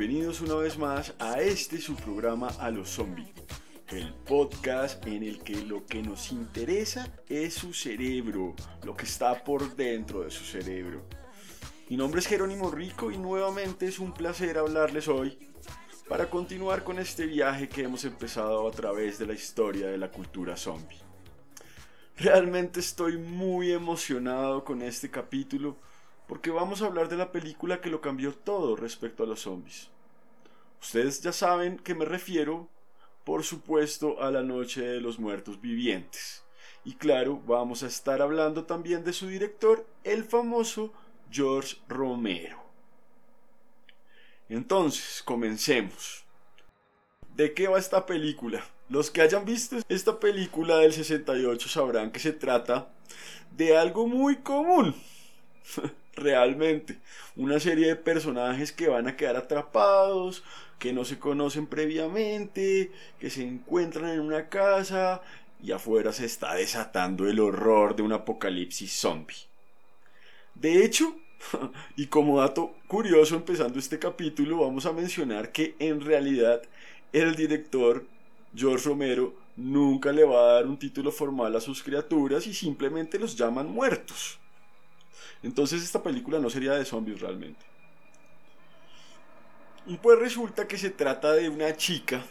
Bienvenidos una vez más a este su programa A los Zombies, el podcast en el que lo que nos interesa es su cerebro, lo que está por dentro de su cerebro. Mi nombre es Jerónimo Rico y nuevamente es un placer hablarles hoy para continuar con este viaje que hemos empezado a través de la historia de la cultura zombie. Realmente estoy muy emocionado con este capítulo porque vamos a hablar de la película que lo cambió todo respecto a los zombies. Ustedes ya saben que me refiero, por supuesto, a la Noche de los Muertos Vivientes. Y claro, vamos a estar hablando también de su director, el famoso George Romero. Entonces, comencemos. ¿De qué va esta película? Los que hayan visto esta película del 68 sabrán que se trata de algo muy común. realmente. Una serie de personajes que van a quedar atrapados, que no se conocen previamente, que se encuentran en una casa y afuera se está desatando el horror de un apocalipsis zombie. De hecho, y como dato curioso empezando este capítulo, vamos a mencionar que en realidad el director George Romero nunca le va a dar un título formal a sus criaturas y simplemente los llaman muertos. Entonces esta película no sería de zombies realmente. Y pues resulta que se trata de una chica,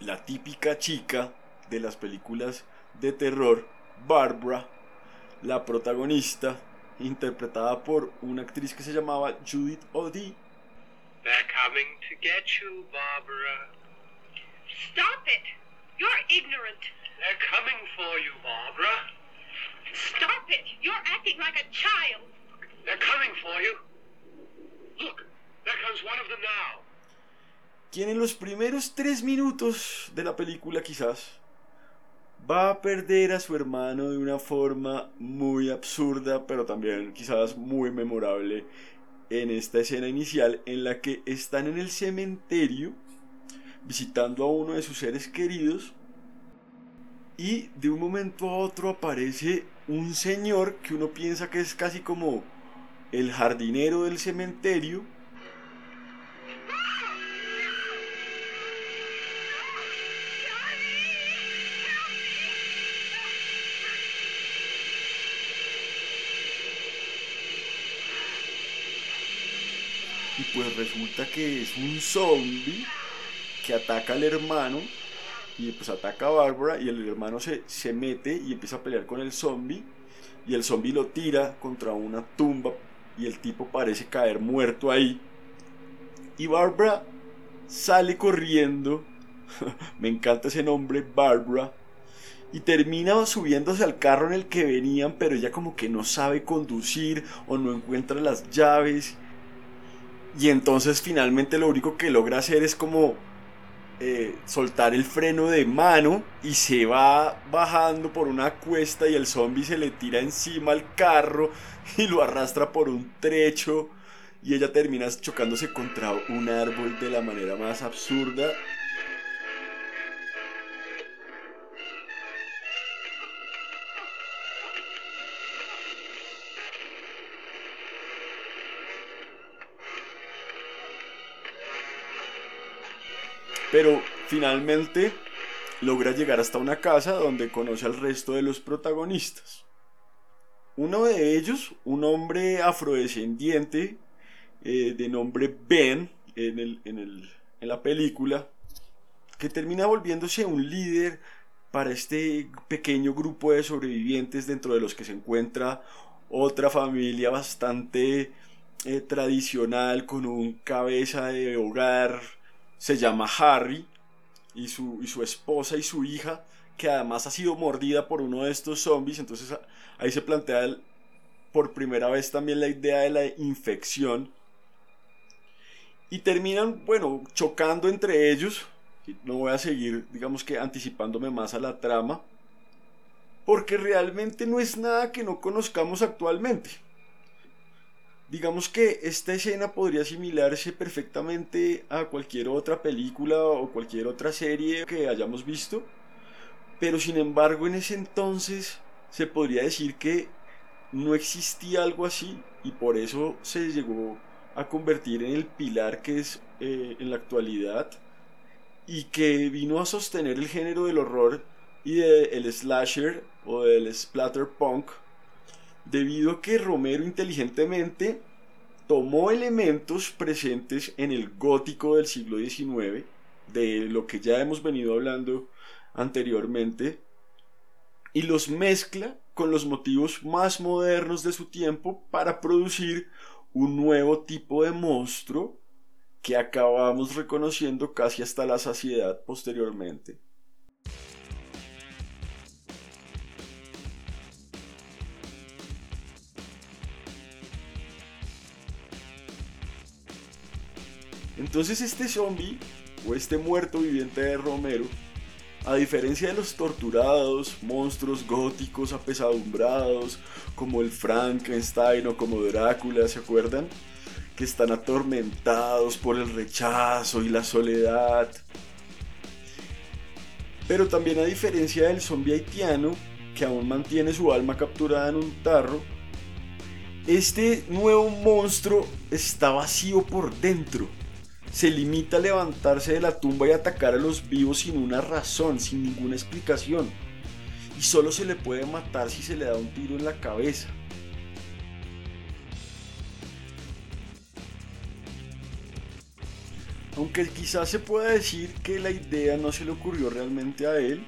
la típica chica de las películas de terror, Barbara, la protagonista, interpretada por una actriz que se llamaba Judith Odie. They're coming to get you, Barbara. Stop it! You're ignorant. They're coming for you, Barbara. Stop it! You're acting like a child. They're coming for you. Look, there comes one of them now. quien en los primeros tres minutos de la película quizás va a perder a su hermano de una forma muy absurda, pero también quizás muy memorable en esta escena inicial en la que están en el cementerio visitando a uno de sus seres queridos y de un momento a otro aparece un señor que uno piensa que es casi como el jardinero del cementerio. Y pues resulta que es un zombie que ataca al hermano y pues ataca a Bárbara y el hermano se, se mete y empieza a pelear con el zombie y el zombie lo tira contra una tumba y el tipo parece caer muerto ahí. Y Bárbara sale corriendo. Me encanta ese nombre Bárbara. Y termina subiéndose al carro en el que venían pero ella como que no sabe conducir o no encuentra las llaves. Y entonces finalmente lo único que logra hacer es como soltar el freno de mano y se va bajando por una cuesta y el zombie se le tira encima al carro y lo arrastra por un trecho y ella termina chocándose contra un árbol de la manera más absurda. Pero finalmente logra llegar hasta una casa donde conoce al resto de los protagonistas. Uno de ellos, un hombre afrodescendiente eh, de nombre Ben en, el, en, el, en la película, que termina volviéndose un líder para este pequeño grupo de sobrevivientes dentro de los que se encuentra otra familia bastante eh, tradicional con un cabeza de hogar, se llama Harry, y su, y su esposa y su hija, que además ha sido mordida por uno de estos zombies, entonces ahí se plantea por primera vez también la idea de la infección. Y terminan, bueno, chocando entre ellos. No voy a seguir, digamos que anticipándome más a la trama. Porque realmente no es nada que no conozcamos actualmente. Digamos que esta escena podría asimilarse perfectamente a cualquier otra película o cualquier otra serie que hayamos visto, pero sin embargo en ese entonces se podría decir que no existía algo así y por eso se llegó a convertir en el pilar que es eh, en la actualidad y que vino a sostener el género del horror y del slasher o del splatterpunk debido a que Romero inteligentemente tomó elementos presentes en el gótico del siglo XIX, de lo que ya hemos venido hablando anteriormente, y los mezcla con los motivos más modernos de su tiempo para producir un nuevo tipo de monstruo que acabamos reconociendo casi hasta la saciedad posteriormente. Entonces este zombie, o este muerto viviente de Romero, a diferencia de los torturados, monstruos góticos apesadumbrados, como el Frankenstein o como Drácula, ¿se acuerdan? Que están atormentados por el rechazo y la soledad. Pero también a diferencia del zombie haitiano, que aún mantiene su alma capturada en un tarro, este nuevo monstruo está vacío por dentro se limita a levantarse de la tumba y atacar a los vivos sin una razón, sin ninguna explicación. Y solo se le puede matar si se le da un tiro en la cabeza. Aunque quizás se pueda decir que la idea no se le ocurrió realmente a él,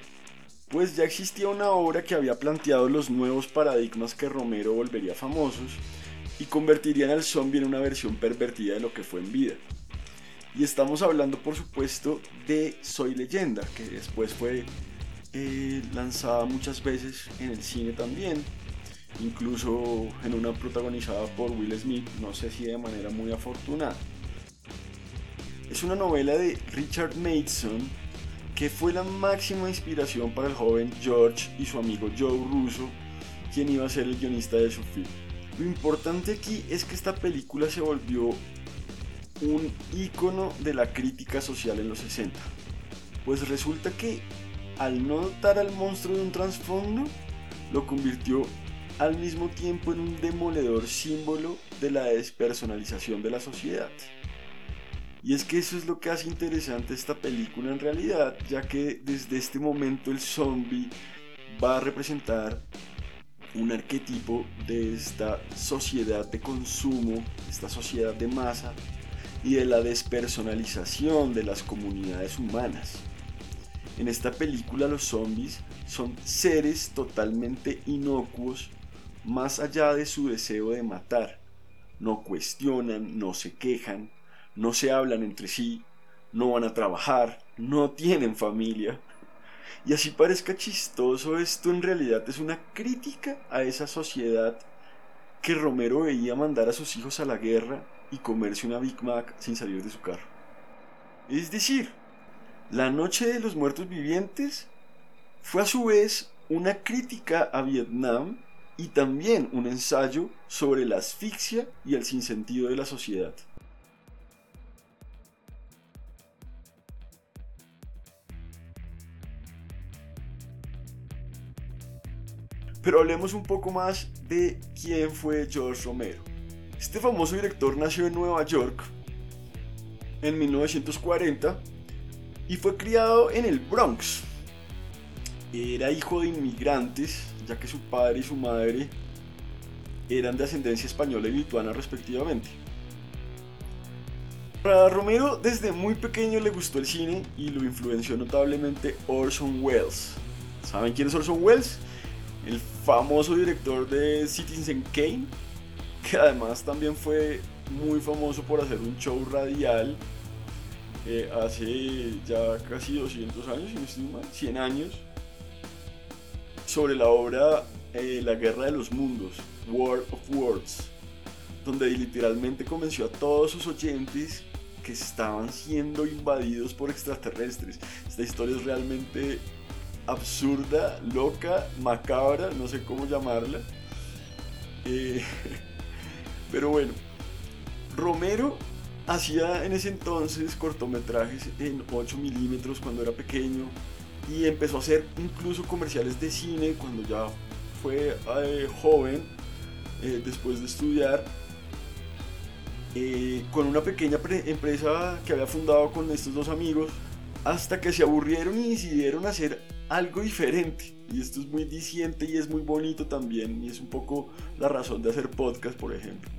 pues ya existía una obra que había planteado los nuevos paradigmas que Romero volvería famosos y convertirían al zombie en una versión pervertida de lo que fue en vida. Y estamos hablando, por supuesto, de Soy Leyenda, que después fue eh, lanzada muchas veces en el cine también, incluso en una protagonizada por Will Smith, no sé si de manera muy afortunada. Es una novela de Richard Mason que fue la máxima inspiración para el joven George y su amigo Joe Russo, quien iba a ser el guionista de su film. Lo importante aquí es que esta película se volvió un ícono de la crítica social en los 60. Pues resulta que al no dotar al monstruo de un trasfondo, lo convirtió al mismo tiempo en un demoledor símbolo de la despersonalización de la sociedad. Y es que eso es lo que hace interesante esta película en realidad, ya que desde este momento el zombie va a representar un arquetipo de esta sociedad de consumo, esta sociedad de masa, y de la despersonalización de las comunidades humanas. En esta película los zombies son seres totalmente inocuos más allá de su deseo de matar. No cuestionan, no se quejan, no se hablan entre sí, no van a trabajar, no tienen familia. Y así parezca chistoso, esto en realidad es una crítica a esa sociedad que Romero veía mandar a sus hijos a la guerra y comerse una Big Mac sin salir de su carro. Es decir, la Noche de los Muertos Vivientes fue a su vez una crítica a Vietnam y también un ensayo sobre la asfixia y el sinsentido de la sociedad. Pero hablemos un poco más de quién fue George Romero. Este famoso director nació en Nueva York en 1940 y fue criado en el Bronx. Era hijo de inmigrantes, ya que su padre y su madre eran de ascendencia española y lituana respectivamente. A Romero desde muy pequeño le gustó el cine y lo influenció notablemente Orson Welles. ¿Saben quién es Orson Welles? El famoso director de Citizen Kane, que además también fue muy famoso por hacer un show radial eh, hace ya casi 200 años, si no estoy mal, 100 años, sobre la obra eh, La Guerra de los Mundos, War of Worlds, donde literalmente convenció a todos sus oyentes que estaban siendo invadidos por extraterrestres. Esta historia es realmente absurda, loca, macabra, no sé cómo llamarla. Eh, pero bueno, Romero hacía en ese entonces cortometrajes en 8 milímetros cuando era pequeño y empezó a hacer incluso comerciales de cine cuando ya fue eh, joven, eh, después de estudiar, eh, con una pequeña empresa que había fundado con estos dos amigos, hasta que se aburrieron y decidieron hacer algo diferente. Y esto es muy diciente y es muy bonito también, y es un poco la razón de hacer podcast, por ejemplo.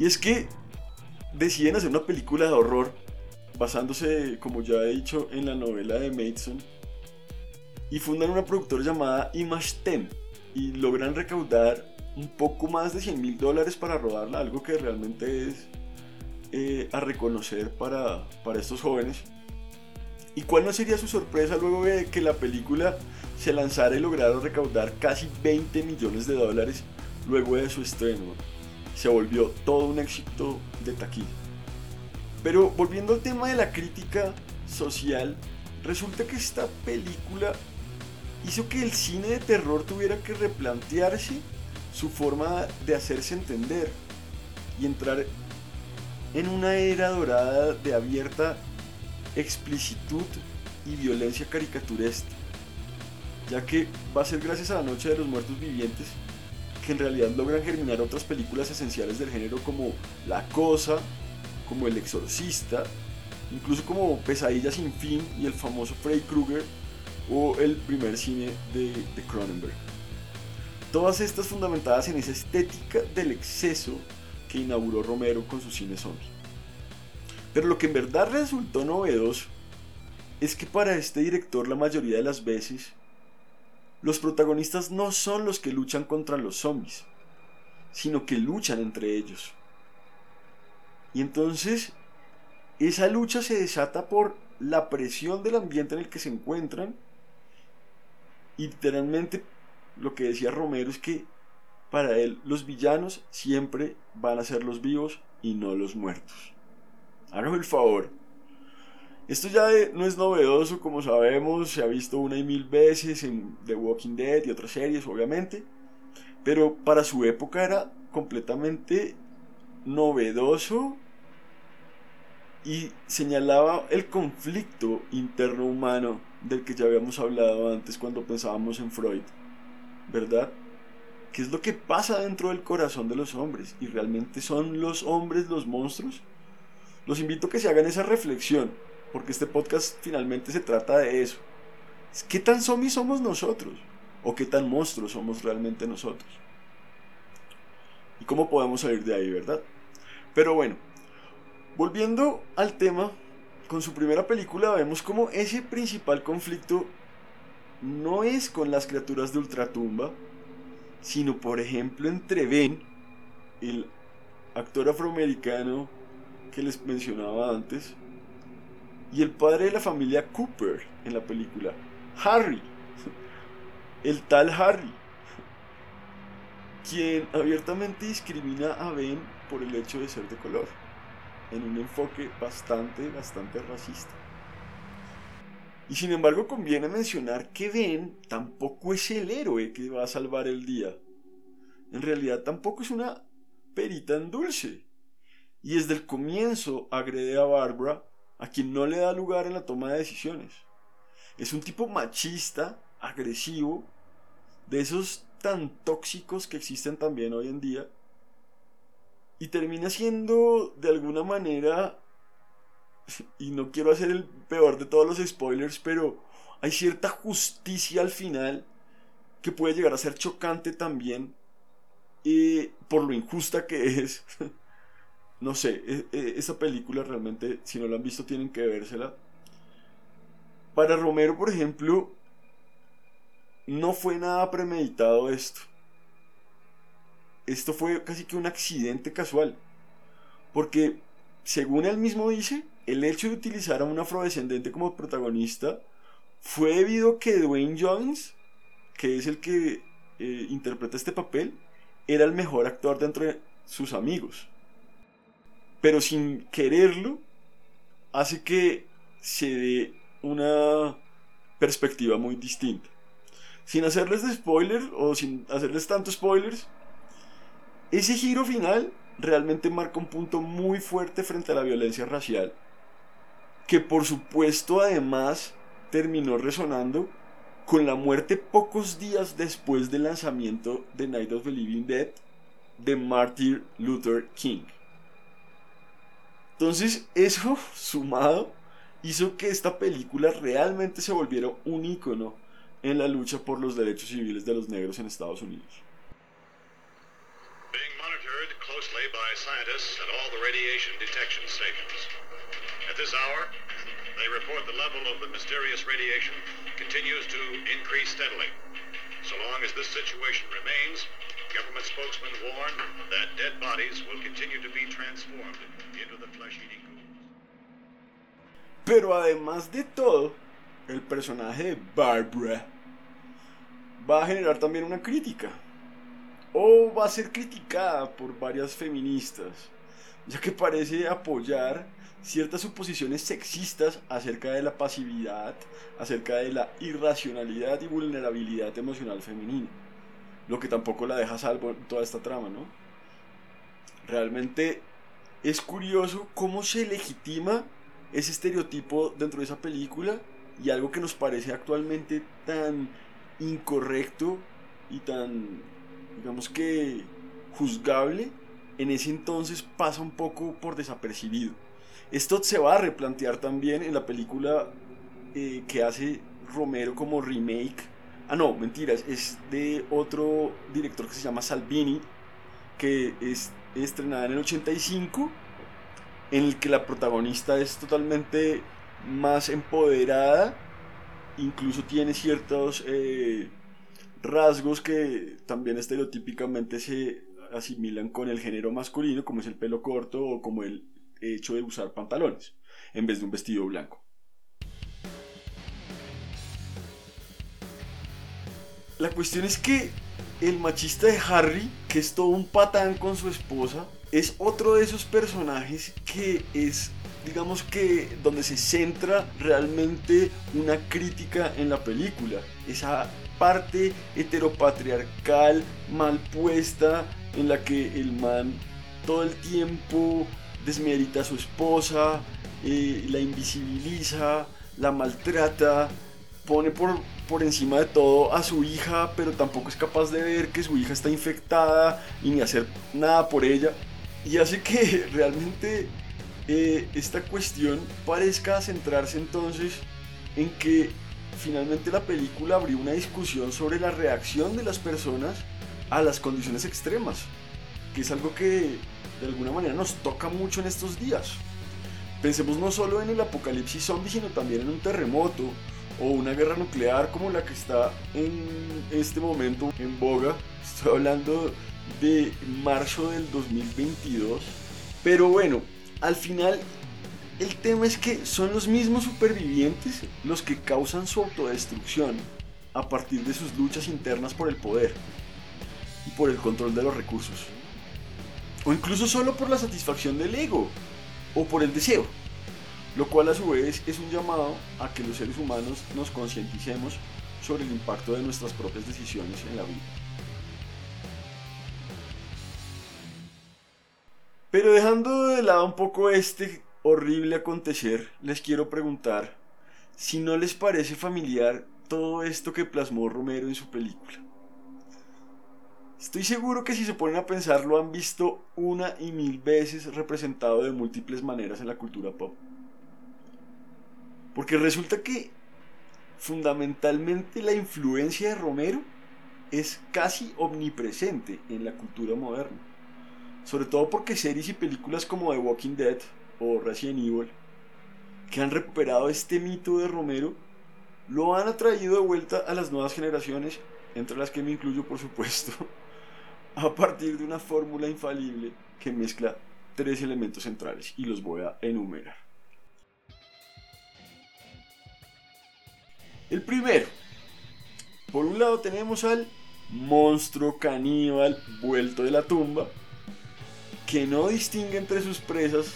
Y es que deciden hacer una película de horror basándose, como ya he dicho, en la novela de Mason y fundan una productora llamada Image 10 y logran recaudar un poco más de 100 mil dólares para rodarla, algo que realmente es eh, a reconocer para, para estos jóvenes. ¿Y cuál no sería su sorpresa luego de que la película se lanzara y lograra recaudar casi 20 millones de dólares luego de su estreno? Se volvió todo un éxito de taquilla. Pero volviendo al tema de la crítica social, resulta que esta película hizo que el cine de terror tuviera que replantearse su forma de hacerse entender y entrar en una era dorada de abierta explicitud y violencia caricaturesca, ya que va a ser gracias a la Noche de los Muertos Vivientes que en realidad logran germinar otras películas esenciales del género como La Cosa, como El Exorcista, incluso como Pesadilla sin fin y el famoso Freddy Krueger o el primer cine de, de Cronenberg. Todas estas fundamentadas en esa estética del exceso que inauguró Romero con su cine zombie. Pero lo que en verdad resultó novedoso es que para este director la mayoría de las veces los protagonistas no son los que luchan contra los zombies, sino que luchan entre ellos. Y entonces esa lucha se desata por la presión del ambiente en el que se encuentran. Y literalmente lo que decía Romero es que para él los villanos siempre van a ser los vivos y no los muertos. Hágame el favor. Esto ya no es novedoso, como sabemos, se ha visto una y mil veces en The Walking Dead y otras series, obviamente. Pero para su época era completamente novedoso y señalaba el conflicto interno humano del que ya habíamos hablado antes cuando pensábamos en Freud, ¿verdad? ¿Qué es lo que pasa dentro del corazón de los hombres? ¿Y realmente son los hombres los monstruos? Los invito a que se hagan esa reflexión, porque este podcast finalmente se trata de eso. ¿Qué tan zombies somos nosotros? ¿O qué tan monstruos somos realmente nosotros? ¿Y cómo podemos salir de ahí, verdad? Pero bueno, volviendo al tema, con su primera película vemos como ese principal conflicto no es con las criaturas de ultratumba, sino por ejemplo entre Ben, el actor afroamericano que les mencionaba antes, y el padre de la familia Cooper en la película, Harry, el tal Harry, quien abiertamente discrimina a Ben por el hecho de ser de color, en un enfoque bastante, bastante racista. Y sin embargo conviene mencionar que Ben tampoco es el héroe que va a salvar el día. En realidad tampoco es una perita en dulce. Y desde el comienzo agrede a Barbara, a quien no le da lugar en la toma de decisiones. Es un tipo machista, agresivo, de esos tan tóxicos que existen también hoy en día. Y termina siendo de alguna manera y no quiero hacer el peor de todos los spoilers, pero hay cierta justicia al final que puede llegar a ser chocante también y por lo injusta que es. no sé, e, e, esa película realmente, si no la han visto, tienen que vérsela. Para Romero, por ejemplo, no fue nada premeditado esto. Esto fue casi que un accidente casual. Porque, según él mismo dice, el hecho de utilizar a un afrodescendente como protagonista fue debido a que Dwayne Jones, que es el que eh, interpreta este papel, era el mejor actor de entre sus amigos. Pero sin quererlo, hace que se dé una perspectiva muy distinta. Sin hacerles de spoiler o sin hacerles tantos spoilers, ese giro final realmente marca un punto muy fuerte frente a la violencia racial, que por supuesto además terminó resonando con la muerte pocos días después del lanzamiento de Night of the Living Dead de Martin Luther King. Entonces eso sumado hizo que esta película realmente se volviera un icono en la lucha por los derechos civiles de los negros en Estados Unidos. Being monitored closely by scientists at all the radiation detection stations. At this hour, they report the level of the mysterious radiation continues to increase steadily. So long as this situation remains, government spokesmen warn that dead bodies will continue to be transformed into the flesh-eating ghouls. Pero además de todo, el personaje de Barbara va a generar también una crítica. O va a ser criticada por varias feministas, ya que parece apoyar ciertas suposiciones sexistas acerca de la pasividad, acerca de la irracionalidad y vulnerabilidad emocional femenina. Lo que tampoco la deja salvo en toda esta trama, ¿no? Realmente es curioso cómo se legitima ese estereotipo dentro de esa película y algo que nos parece actualmente tan incorrecto y tan, digamos que, juzgable, en ese entonces pasa un poco por desapercibido. Esto se va a replantear también en la película eh, que hace Romero como remake. Ah, no, mentiras, es de otro director que se llama Salvini, que es estrenada en el 85, en el que la protagonista es totalmente más empoderada, incluso tiene ciertos eh, rasgos que también estereotípicamente se asimilan con el género masculino, como es el pelo corto o como el hecho de usar pantalones en vez de un vestido blanco. La cuestión es que el machista de Harry, que es todo un patán con su esposa, es otro de esos personajes que es, digamos que, donde se centra realmente una crítica en la película. Esa parte heteropatriarcal mal puesta en la que el man todo el tiempo desmerita a su esposa, eh, la invisibiliza, la maltrata, pone por, por encima de todo a su hija, pero tampoco es capaz de ver que su hija está infectada y ni hacer nada por ella. Y hace que realmente eh, esta cuestión parezca centrarse entonces en que finalmente la película abrió una discusión sobre la reacción de las personas a las condiciones extremas, que es algo que de alguna manera nos toca mucho en estos días. Pensemos no solo en el apocalipsis zombie, sino también en un terremoto o una guerra nuclear como la que está en este momento en boga. Estoy hablando de marzo del 2022. Pero bueno, al final el tema es que son los mismos supervivientes los que causan su autodestrucción a partir de sus luchas internas por el poder y por el control de los recursos o incluso solo por la satisfacción del ego o por el deseo, lo cual a su vez es un llamado a que los seres humanos nos concienticemos sobre el impacto de nuestras propias decisiones en la vida. Pero dejando de lado un poco este horrible acontecer, les quiero preguntar si no les parece familiar todo esto que plasmó Romero en su película. Estoy seguro que si se ponen a pensar lo han visto una y mil veces representado de múltiples maneras en la cultura pop. Porque resulta que fundamentalmente la influencia de Romero es casi omnipresente en la cultura moderna. Sobre todo porque series y películas como The Walking Dead o Resident Evil, que han recuperado este mito de Romero, lo han atraído de vuelta a las nuevas generaciones, entre las que me incluyo por supuesto, a partir de una fórmula infalible que mezcla tres elementos centrales y los voy a enumerar. El primero, por un lado tenemos al monstruo caníbal vuelto de la tumba, que no distingue entre sus presas,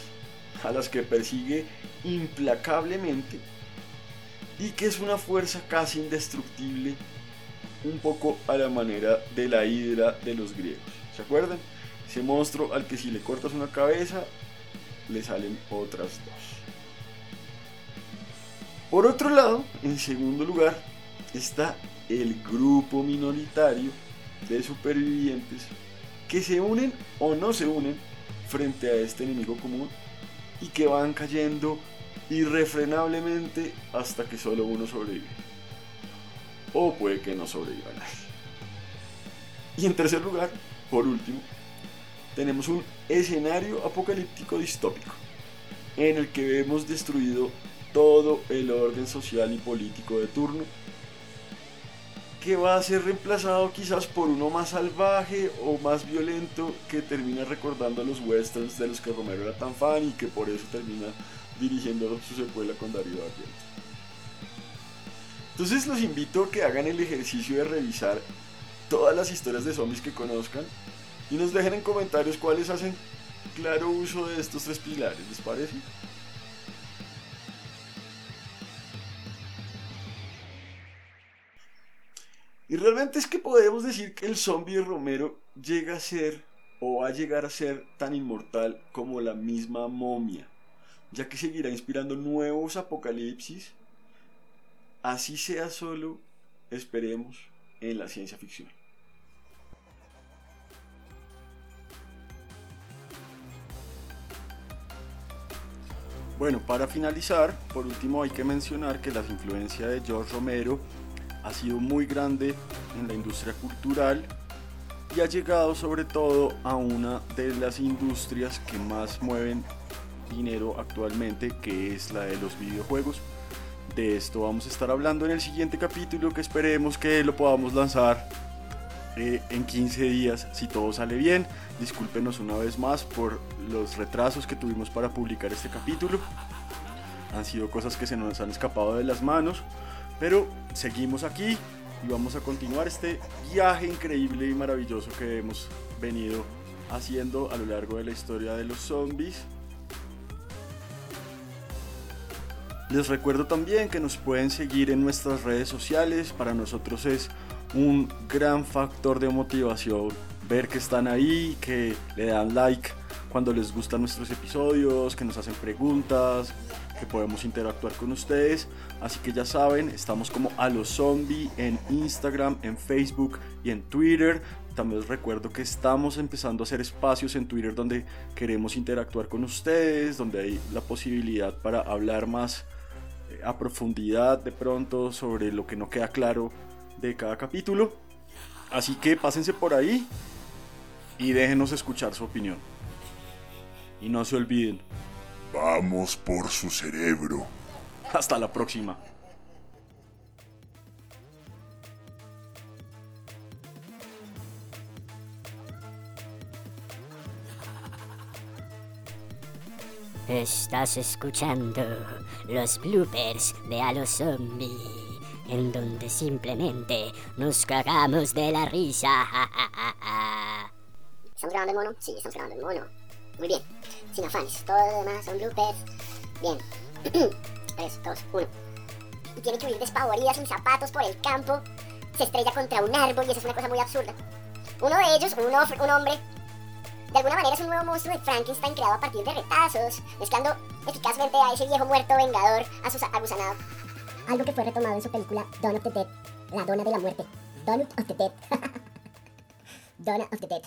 a las que persigue implacablemente, y que es una fuerza casi indestructible, un poco a la manera de la hidra de los griegos. ¿Se acuerdan? Ese monstruo al que si le cortas una cabeza, le salen otras dos. Por otro lado, en segundo lugar, está el grupo minoritario de supervivientes que se unen o no se unen frente a este enemigo común y que van cayendo irrefrenablemente hasta que solo uno sobrevive. O puede que no sobreviva nadie. Y en tercer lugar, por último, tenemos un escenario apocalíptico distópico en el que vemos destruido todo el orden social y político de turno que va a ser reemplazado quizás por uno más salvaje o más violento que termina recordando a los westerns de los que Romero era tan fan y que por eso termina dirigiendo su secuela con Darío Argento. Entonces los invito a que hagan el ejercicio de revisar todas las historias de zombies que conozcan y nos dejen en comentarios cuáles hacen claro uso de estos tres pilares, ¿les parece? Realmente es que podemos decir que el zombie Romero llega a ser o va a llegar a ser tan inmortal como la misma momia, ya que seguirá inspirando nuevos apocalipsis, así sea solo, esperemos, en la ciencia ficción. Bueno, para finalizar, por último hay que mencionar que la influencia de George Romero ha sido muy grande en la industria cultural y ha llegado sobre todo a una de las industrias que más mueven dinero actualmente, que es la de los videojuegos. De esto vamos a estar hablando en el siguiente capítulo que esperemos que lo podamos lanzar eh, en 15 días si todo sale bien. Discúlpenos una vez más por los retrasos que tuvimos para publicar este capítulo. Han sido cosas que se nos han escapado de las manos. Pero seguimos aquí y vamos a continuar este viaje increíble y maravilloso que hemos venido haciendo a lo largo de la historia de los zombies. Les recuerdo también que nos pueden seguir en nuestras redes sociales. Para nosotros es un gran factor de motivación ver que están ahí, que le dan like cuando les gustan nuestros episodios, que nos hacen preguntas, que podemos interactuar con ustedes. Así que ya saben, estamos como a los zombie en Instagram, en Facebook y en Twitter. También les recuerdo que estamos empezando a hacer espacios en Twitter donde queremos interactuar con ustedes, donde hay la posibilidad para hablar más eh, a profundidad de pronto sobre lo que no queda claro de cada capítulo. Así que pásense por ahí y déjenos escuchar su opinión. Y no se olviden, Vamos por su cerebro. hasta la próxima. Estás escuchando los bloopers de A los Zombie, en donde simplemente nos cagamos de la risa. ¿Estamos grabando el mono? Sí, estamos grabando el mono. Muy bien. Sin afanes. Todo lo demás son bloopers. Bien. 3, 2, 1. Y tiene que huir despavorida sin zapatos por el campo. Se estrella contra un árbol y eso es una cosa muy absurda. Uno de ellos, un, un hombre, de alguna manera es un nuevo monstruo de Frankenstein creado a partir de retazos, mezclando eficazmente a ese viejo muerto vengador a su agusanado. Algo que fue retomado en su película Dawn of the Dead, la dona de la muerte. Dawn of the Dead. Dawn of the Dead.